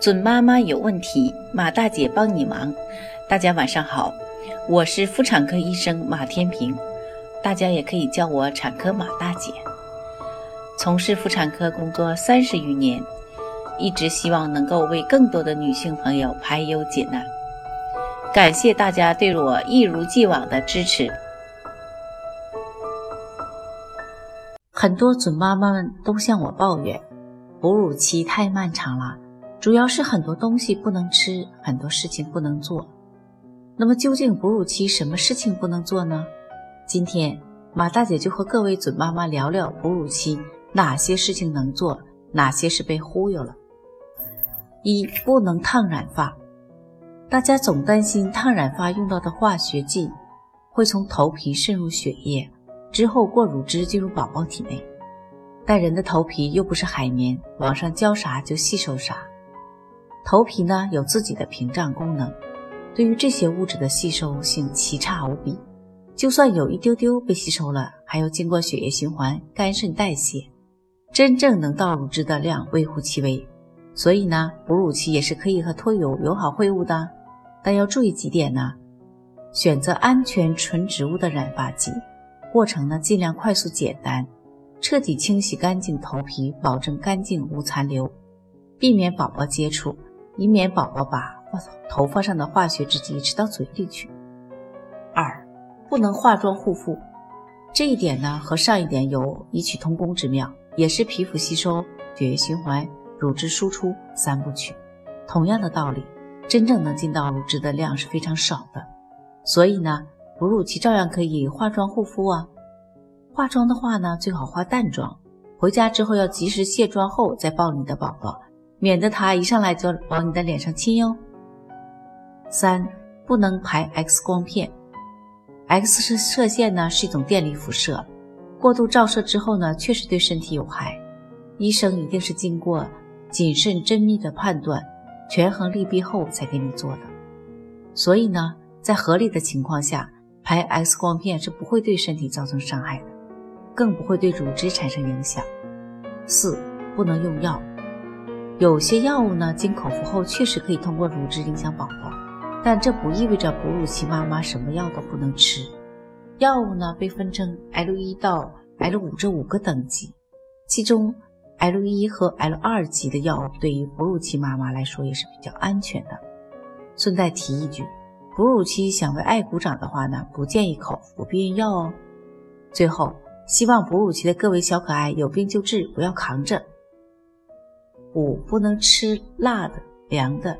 准妈妈有问题，马大姐帮你忙。大家晚上好，我是妇产科医生马天平，大家也可以叫我产科马大姐。从事妇产科工作三十余年，一直希望能够为更多的女性朋友排忧解难。感谢大家对我一如既往的支持。很多准妈妈们都向我抱怨，哺乳期太漫长了。主要是很多东西不能吃，很多事情不能做。那么究竟哺乳期什么事情不能做呢？今天马大姐就和各位准妈妈聊聊哺乳期哪些事情能做，哪些是被忽悠了。一不能烫染发，大家总担心烫染发用到的化学剂会从头皮渗入血液，之后过乳汁进入宝宝体内。但人的头皮又不是海绵，往上浇啥就吸收啥。头皮呢有自己的屏障功能，对于这些物质的吸收性奇差无比。就算有一丢丢被吸收了，还要经过血液循环、肝肾代谢，真正能到乳汁的量微乎其微。所以呢，哺乳期也是可以和脱油友好会晤的，但要注意几点呢？选择安全纯植物的染发剂，过程呢尽量快速简单，彻底清洗干净头皮，保证干净无残留，避免宝宝接触。以免宝宝把头发上的化学制剂吃到嘴里去。二，不能化妆护肤，这一点呢和上一点有异曲同工之妙，也是皮肤吸收、血液循环、乳汁输出三部曲。同样的道理，真正能进到乳汁的量是非常少的，所以呢，哺乳期照样可以化妆护肤啊。化妆的话呢，最好化淡妆，回家之后要及时卸妆后再抱你的宝宝。免得他一上来就往你的脸上亲哟。三，不能排 X 光片。X 射射线呢是一种电力辐射，过度照射之后呢，确实对身体有害。医生一定是经过谨慎缜密的判断，权衡利弊后才给你做的。所以呢，在合理的情况下，排 X 光片是不会对身体造成伤害的，更不会对乳汁产生影响。四，不能用药。有些药物呢，经口服后确实可以通过乳汁影响宝宝，但这不意味着哺乳期妈妈什么药都不能吃。药物呢被分成 L 一到 L 五这五个等级，其中 L 一和 L 二级的药物对于哺乳期妈妈来说也是比较安全的。顺带提一句，哺乳期想为爱鼓掌的话呢，不建议口服避孕药哦。最后，希望哺乳期的各位小可爱有病就治，不要扛着。五不能吃辣的、凉的。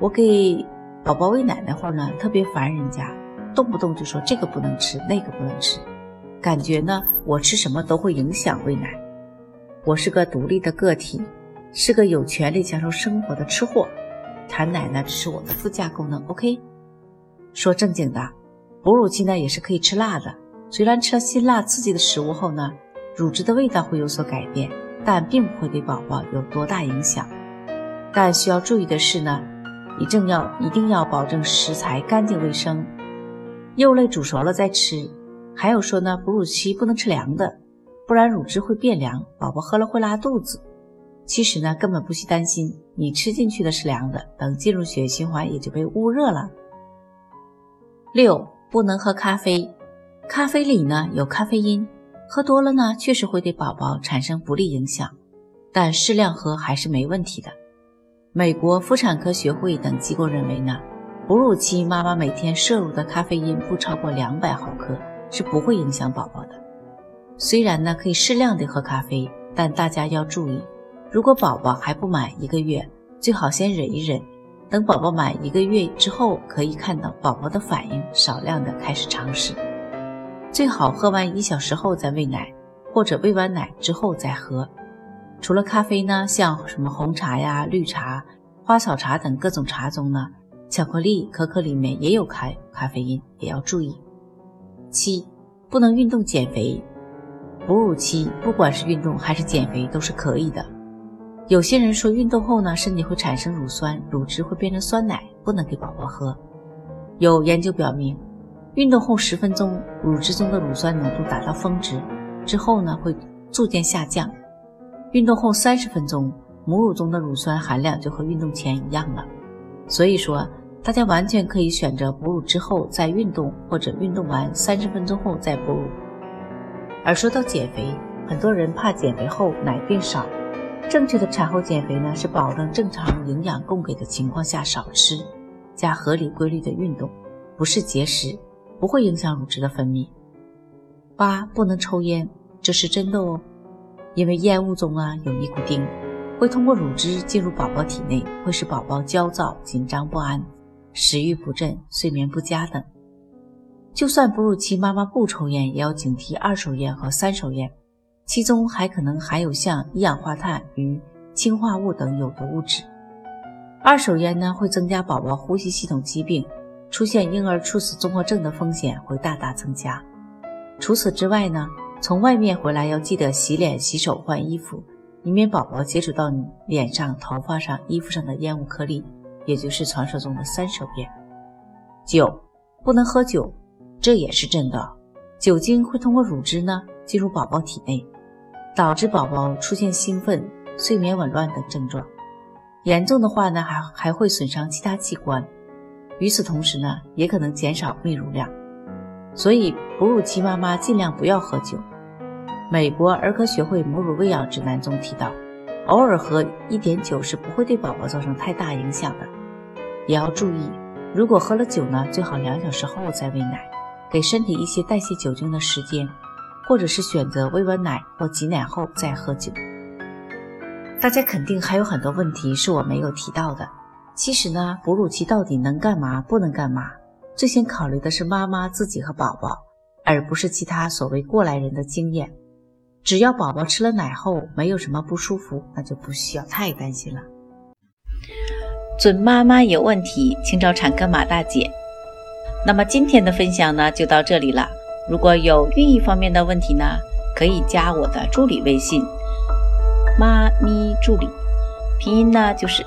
我给宝宝喂奶那会儿呢，特别烦人家，动不动就说这个不能吃，那个不能吃，感觉呢我吃什么都会影响喂奶。我是个独立的个体，是个有权利享受生活的吃货，产奶呢只是我的附加功能。OK，说正经的，哺乳期呢也是可以吃辣的，虽然吃了辛辣刺激的食物后呢，乳汁的味道会有所改变。但并不会对宝宝有多大影响。但需要注意的是呢，一定要一定要保证食材干净卫生，肉类煮熟了再吃。还有说呢，哺乳期不能吃凉的，不然乳汁会变凉，宝宝喝了会拉肚子。其实呢，根本不需担心，你吃进去的是凉的，等进入血液循环也就被捂热了。六，不能喝咖啡，咖啡里呢有咖啡因。喝多了呢，确实会对宝宝产生不利影响，但适量喝还是没问题的。美国妇产科学会等机构认为呢，哺乳期妈妈每天摄入的咖啡因不超过两百毫克是不会影响宝宝的。虽然呢可以适量的喝咖啡，但大家要注意，如果宝宝还不满一个月，最好先忍一忍，等宝宝满一个月之后，可以看到宝宝的反应，少量的开始尝试。最好喝完一小时后再喂奶，或者喂完奶之后再喝。除了咖啡呢，像什么红茶呀、绿茶、花草茶等各种茶中呢，巧克力、可可里面也有咖咖啡因，也要注意。七，不能运动减肥。哺乳期不管是运动还是减肥都是可以的。有些人说运动后呢，身体会产生乳酸，乳汁会变成酸奶，不能给宝宝喝。有研究表明。运动后十分钟，乳汁中的乳酸浓度达到峰值之后呢，会逐渐下降。运动后三十分钟，母乳中的乳酸含量就和运动前一样了。所以说，大家完全可以选择哺乳之后再运动，或者运动完三十分钟后再哺乳。而说到减肥，很多人怕减肥后奶变少。正确的产后减肥呢，是保证正常营养供给的情况下少吃，加合理规律的运动，不是节食，不会影响乳汁的分泌。八不能抽烟，这是真的哦，因为烟雾中啊有尼古丁，会通过乳汁进入宝宝体内，会使宝宝焦躁、紧张不安、食欲不振、睡眠不佳等。就算哺乳期妈妈不抽烟，也要警惕二手烟和三手烟。其中还可能含有像一氧化碳与氰化物等有毒物质。二手烟呢，会增加宝宝呼吸系统疾病，出现婴儿猝死综合症的风险会大大增加。除此之外呢，从外面回来要记得洗脸、洗手、换衣服，以免宝宝接触到你脸上、头发上、衣服上的烟雾颗粒，也就是传说中的三手烟。九，不能喝酒，这也是真的。酒精会通过乳汁呢进入宝宝体内。导致宝宝出现兴奋、睡眠紊乱等症状，严重的话呢，还还会损伤其他器官。与此同时呢，也可能减少泌乳量。所以，哺乳期妈妈尽量不要喝酒。美国儿科学会母乳喂养指南中提到，偶尔喝一点酒是不会对宝宝造成太大影响的。也要注意，如果喝了酒呢，最好两小时后再喂奶，给身体一些代谢酒精的时间。或者是选择喂完奶或挤奶后再喝酒。大家肯定还有很多问题是我没有提到的。其实呢，哺乳期到底能干嘛，不能干嘛，最先考虑的是妈妈自己和宝宝，而不是其他所谓过来人的经验。只要宝宝吃了奶后没有什么不舒服，那就不需要太担心了。准妈妈有问题，请找产科马大姐。那么今天的分享呢，就到这里了。如果有孕育方面的问题呢，可以加我的助理微信“妈咪助理”，拼音呢就是